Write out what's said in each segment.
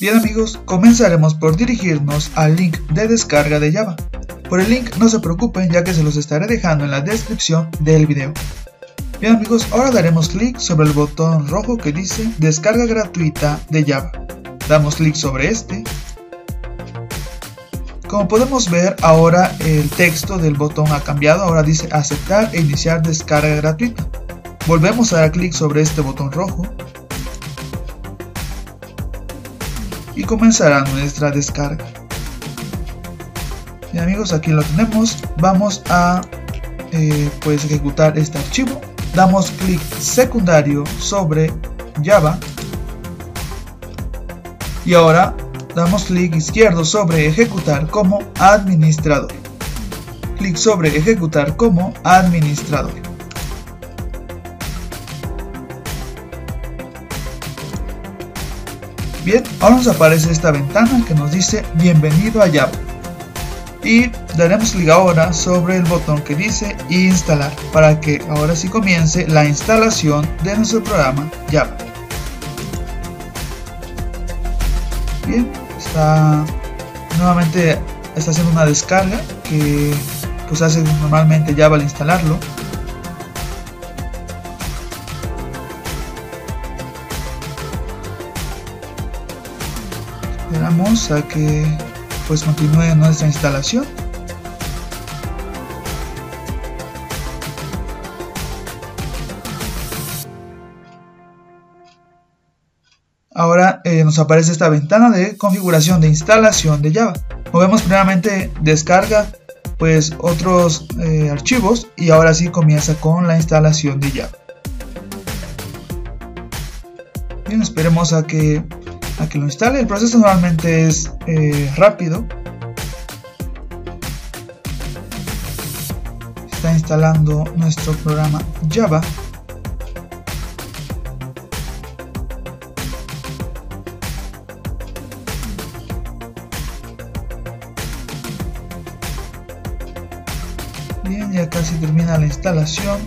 Bien amigos, comenzaremos por dirigirnos al link de descarga de Java. Por el link no se preocupen ya que se los estaré dejando en la descripción del video. Bien amigos, ahora daremos clic sobre el botón rojo que dice descarga gratuita de Java. Damos clic sobre este. Como podemos ver ahora el texto del botón ha cambiado, ahora dice aceptar e iniciar descarga gratuita. Volvemos a dar clic sobre este botón rojo y comenzará nuestra descarga. Bien amigos, aquí lo tenemos. Vamos a eh, pues ejecutar este archivo. Damos clic secundario sobre Java. Y ahora damos clic izquierdo sobre ejecutar como administrador. Clic sobre ejecutar como administrador. Bien, ahora nos aparece esta ventana que nos dice bienvenido a Java. Y daremos clic ahora sobre el botón que dice instalar para que ahora sí comience la instalación de nuestro programa Java. Bien, está nuevamente está haciendo una descarga que pues hace normalmente Java al instalarlo Esperamos a que pues continúe nuestra instalación. Ahora eh, nos aparece esta ventana de configuración de instalación de Java. Movemos primeramente descarga pues otros eh, archivos y ahora sí comienza con la instalación de Java. Bien, esperemos a que a que lo instale. El proceso normalmente es eh, rápido. Está instalando nuestro programa Java. Bien, ya casi termina la instalación.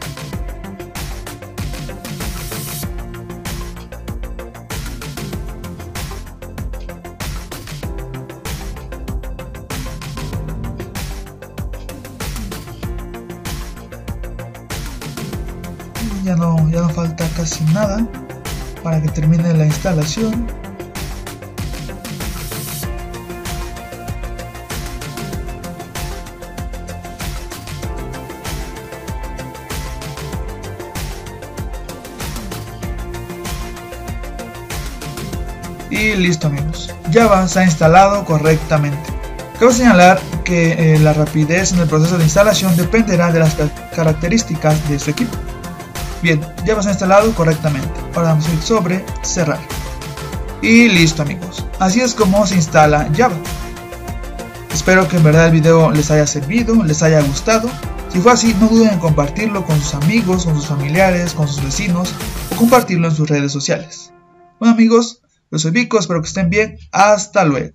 Ya no, ya no falta casi nada para que termine la instalación. Y listo amigos. Java se ha instalado correctamente. Cabe señalar que eh, la rapidez en el proceso de instalación dependerá de las características de su equipo Bien, ya va instalado correctamente. Ahora damos clic sobre cerrar. Y listo amigos. Así es como se instala Java. Espero que en verdad el video les haya servido, les haya gustado. Si fue así, no duden en compartirlo con sus amigos, con sus familiares, con sus vecinos o compartirlo en sus redes sociales. Bueno amigos, yo soy Vico, espero que estén bien. Hasta luego.